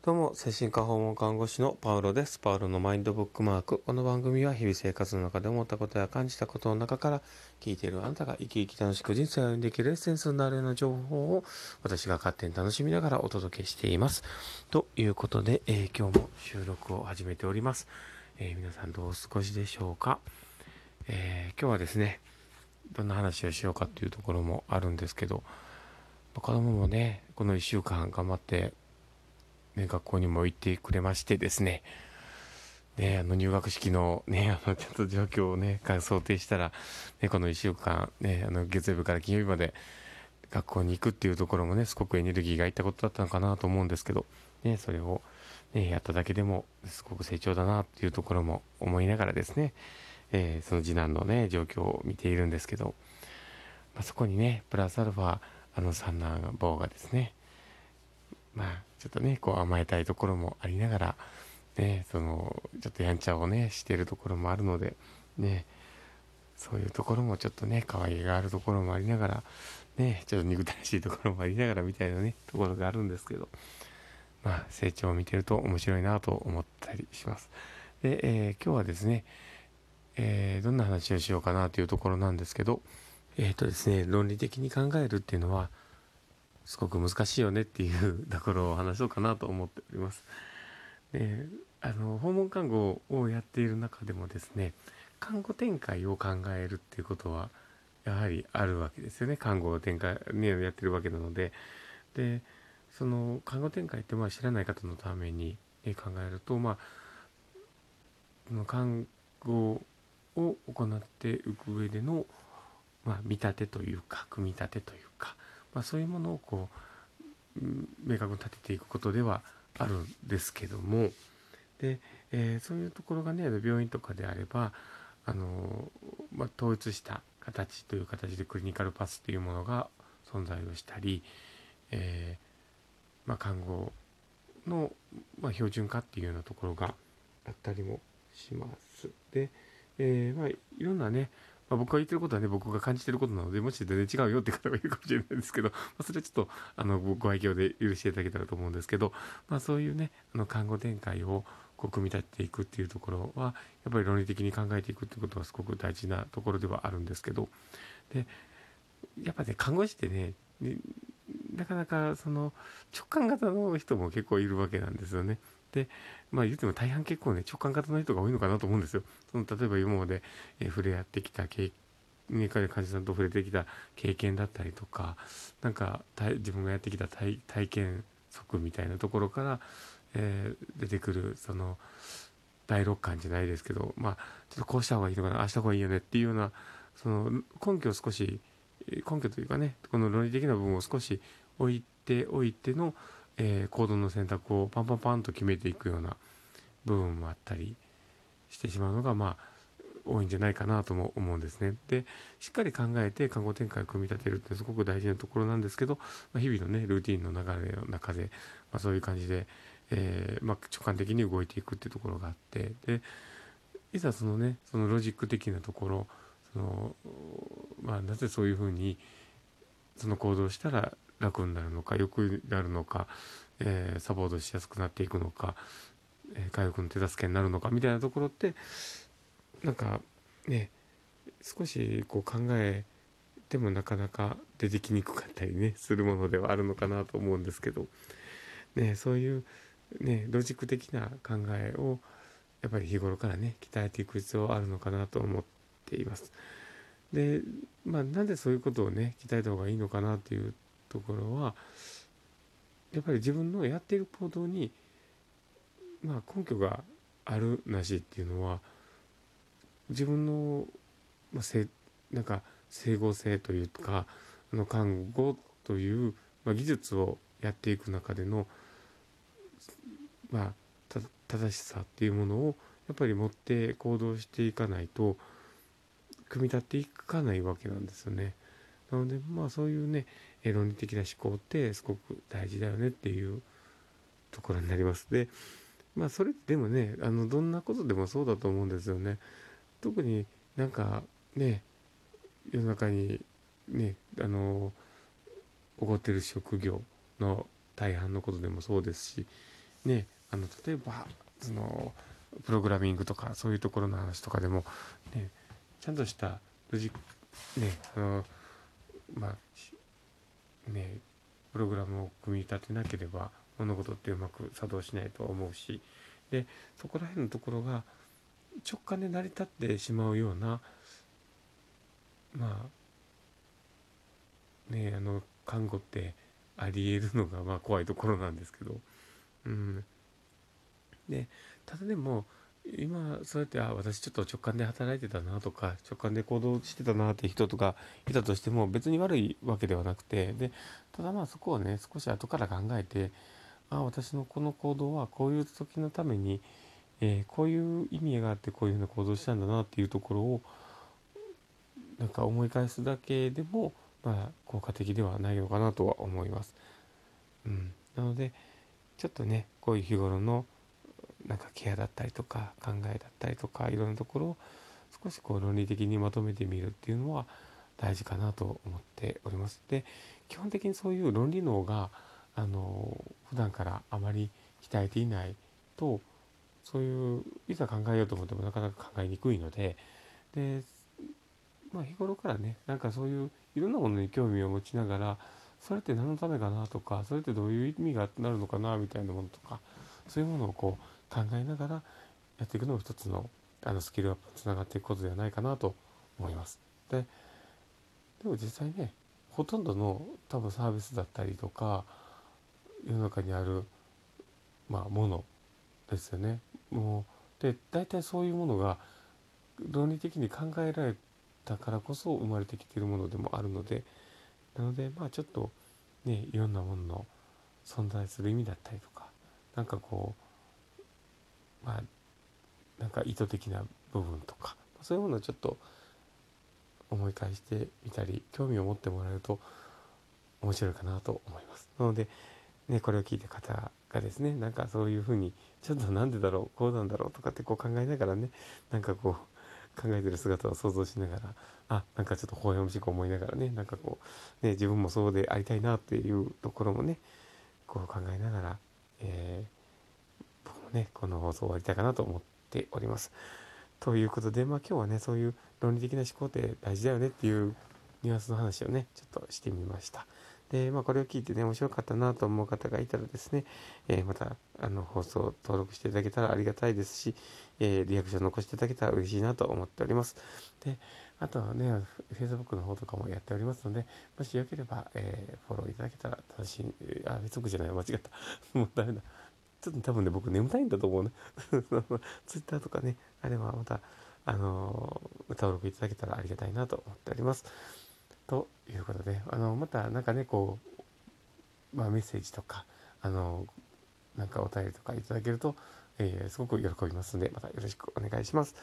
どうも、精神科訪問看護師のパウロです。パウロのマインドブックマーク。この番組は日々生活の中で思ったことや感じたことの中から聞いているあなたが生き生き楽しく人生を歩んでいけるエッセンスになるような情報を私が勝手に楽しみながらお届けしています。ということで、えー、今日も収録を始めております。えー、皆さんどうお過ごしでしょうか、えー、今日はですね、どんな話をしようかっていうところもあるんですけど、子供もね、この1週間頑張ってね、学校にも行ってくれましてですね、ね、あの入学式のね、あのちょっと状況をね、想定したら、ね、この1週間、ね、あの月曜日から金曜日まで学校に行くっていうところもね、すごくエネルギーがいったことだったのかなと思うんですけど、ね、それを、ね、やっただけでもすごく成長だなっていうところも思いながらですね、えー、その次男のね、状況を見ているんですけど、まあ、そこにね、プラスアルファ、あの三男坊がですね、まあ、ちょっとね、こう甘えたいところもありながら、ね、その、ちょっとやんちゃをね、してるところもあるので、ね、そういうところもちょっとね、可愛げがあるところもありながら、ね、ちょっと憎たらしいところもありながらみたいなね、ところがあるんですけど、まあ、成長を見てると面白いなと思ったりします。で、えー、今日はですね、えー、どんな話をしようかなというところなんですけど、えっ、ー、とですね、論理的に考えるっていうのは、すごく難しいよねっていうところを話そうかなと思っております。であの訪問看護をやっている中でもですね看護展開を考えるっていうことはやはりあるわけですよね看護を展開、ね、やってるわけなのででその看護展開ってまあ知らない方のために、ね、考えるとまあ看護を行っていく上での、まあ、見立てというか組み立てというかまあ、そういうものをこう明確に立てていくことではあるんですけどもで、えー、そういうところがね病院とかであればあの、まあ、統一した形という形でクリニカルパスというものが存在をしたり、えー、まあ、看護の、ま、標準化っていうようなところがあったりもします。で、えー、まあ、いろんなねまあ、僕が言ってることはね、僕が感じてることなので、もし全然違うよって方がいるかもしれないですけど、まあ、それはちょっと、あの、ご愛嬌で許していただけたらと思うんですけど、まあ、そういうね、あの、看護展開を、こう、組み立てていくっていうところは、やっぱり論理的に考えていくってことはすごく大事なところではあるんですけど、で、やっぱね、看護師ってね、ねなかなかその直感型の人も結構いるわけなんですよね。で、まあ言っても大半結構ね、直感型の人が多いのかなと思うんですよ。その例えば今まで、えー、触れ合ってきた経年間で患者さんと触れてきた経験だったりとか、なんか自分がやってきた体体験則みたいなところから、えー、出てくる、その、第六感じゃないですけど、まあ、ちょっとこうした方がいいのかな、ああした方がいいよねっていうような、その根拠を少し、根拠というかね、この論理的な部分を少し置いておいての、えー、行動の選択をパンパンパンと決めていくような部分もあったりしてしまうのが、まあ、多いんじゃないかなとも思うんですね。で、しっかり考えて看護展開を組み立てるってすごく大事なところなんですけど、まあ、日々のね、ルーティンの流れの中で、まあ、そういう感じで、えー、まあ、直感的に動いていくっていうところがあって、で、いざそのね、そのロジック的なところ、その、ま、なぜそういうふうに、その行動したら楽になるのか、良くなるのか、えー、サポートしやすくなっていくのか、えー、回復の手助けになるのかみたいなところって、なんかね、少しこう考えてもなかなか出てきにくかったりね、するものではあるのかなと思うんですけど、ね、そういうね、ロジック的な考えをやっぱり日頃からね、鍛えていく必要はあるのかなと思っています。で、まあなんでそういうことをね、鍛えた方がいいのかなっていうところはやっぱり自分のやっている行動にまあ根拠があるなしっていうのは自分の、まあ、せなんか整合性というかあの看護という、まあ、技術をやっていく中でのまあ正しさっていうものをやっぱり持って行動していかないと組み立っていかないわけなんですよね。なのでまあそういうね論理的な思考ってすごく大事だよねっていうところになります。でまあそれでもねあのどんなことでもそうだと思うんですよね。特になんかね世の中にねあの起こってる職業の大半のことでもそうですしねあの例えばそのプログラミングとかそういうところの話とかでも、ね、ちゃんとしたロジックねあのまあねプログラムを組み立てなければ物事ってうまく作動しないと思うしでそこら辺のところが直感で成り立ってしまうようなまあねあの看護ってありえるのがまあ怖いところなんですけどうん。でただでも今そうやってあ私ちょっと直感で働いてたなとか直感で行動してたなって人とかいたとしても別に悪いわけではなくてでただまあそこをね少し後から考えてあ私のこの行動はこういう時のために、えー、こういう意味があってこういうふうな行動したんだなっていうところをなんか思い返すだけでも、まあ、効果的ではないのかなとは思います。うん、なのでちょっとねこういう日頃のなんかケアだったりとか考えだったりとかいろんなところを少しこう論理的にまとめてみるっていうのは大事かなと思っております。で基本的にそういう論理脳があの普段からあまり鍛えていないとそういういざ考えようと思ってもなかなか考えにくいのでで、まあ、日頃からねなんかそういういろんなものに興味を持ちながらそれって何のためかなとかそれってどういう意味がなるのかなみたいなものとかそういうものをこう考えながらやっていくのも一つのあのスキルアップにつながっていくことではないかなと思います。ででも実際ねほとんどの多分サービスだったりとか世の中にある、まあ、ものですよね。もうで大体そういうものが論理的に考えられたからこそ生まれてきているものでもあるのでなのでまあちょっとねいろんなものの存在する意味だったりとかなんかこうまあなんか意図的な部分とかそういうものをちょっと思い返してみたり興味を持ってもらえると面白いかなと思います。なのでね、これを聞いた方がですねなんかそういうふうにちょっとなんでだろうこうなんだろうとかってこう考えながらねなんかこう考えてる姿を想像しながらあなんかちょっと微笑ましく思いながらねなんかこう、ね、自分もそうでありたいなっていうところもねこう考えながら、えー、ねこの放送終わりたいかなと思っております。ということで、まあ、今日はねそういう論理的な思考って大事だよねっていうニュアンスの話をねちょっとしてみました。で、まあ、これを聞いてね、面白かったなと思う方がいたらですね、えー、また、あの、放送登録していただけたらありがたいですし、えー、リアクション残していただけたら嬉しいなと思っております。で、あとはね、Facebook の方とかもやっておりますので、もしよければ、えー、フォローいただけたら楽しい、あ、Facebook じゃない、間違った。もうダメだ。ちょっと多分ね、僕眠たいんだと思うね。Twitter とかね、あればまた、あの登録いただけたらありがたいなと思っております。ということであのまた何かねこう、まあ、メッセージとかあのなんかお便りとかいただけると、えー、すごく喜びますのでまたよろしくお願いします。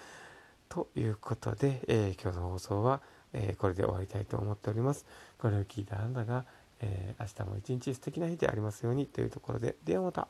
ということで、え、今日の放送は、え、これで終わりたいと思っております。これを聞いたあなたが、え明日も一日素敵な日でありますようにというところでではまた。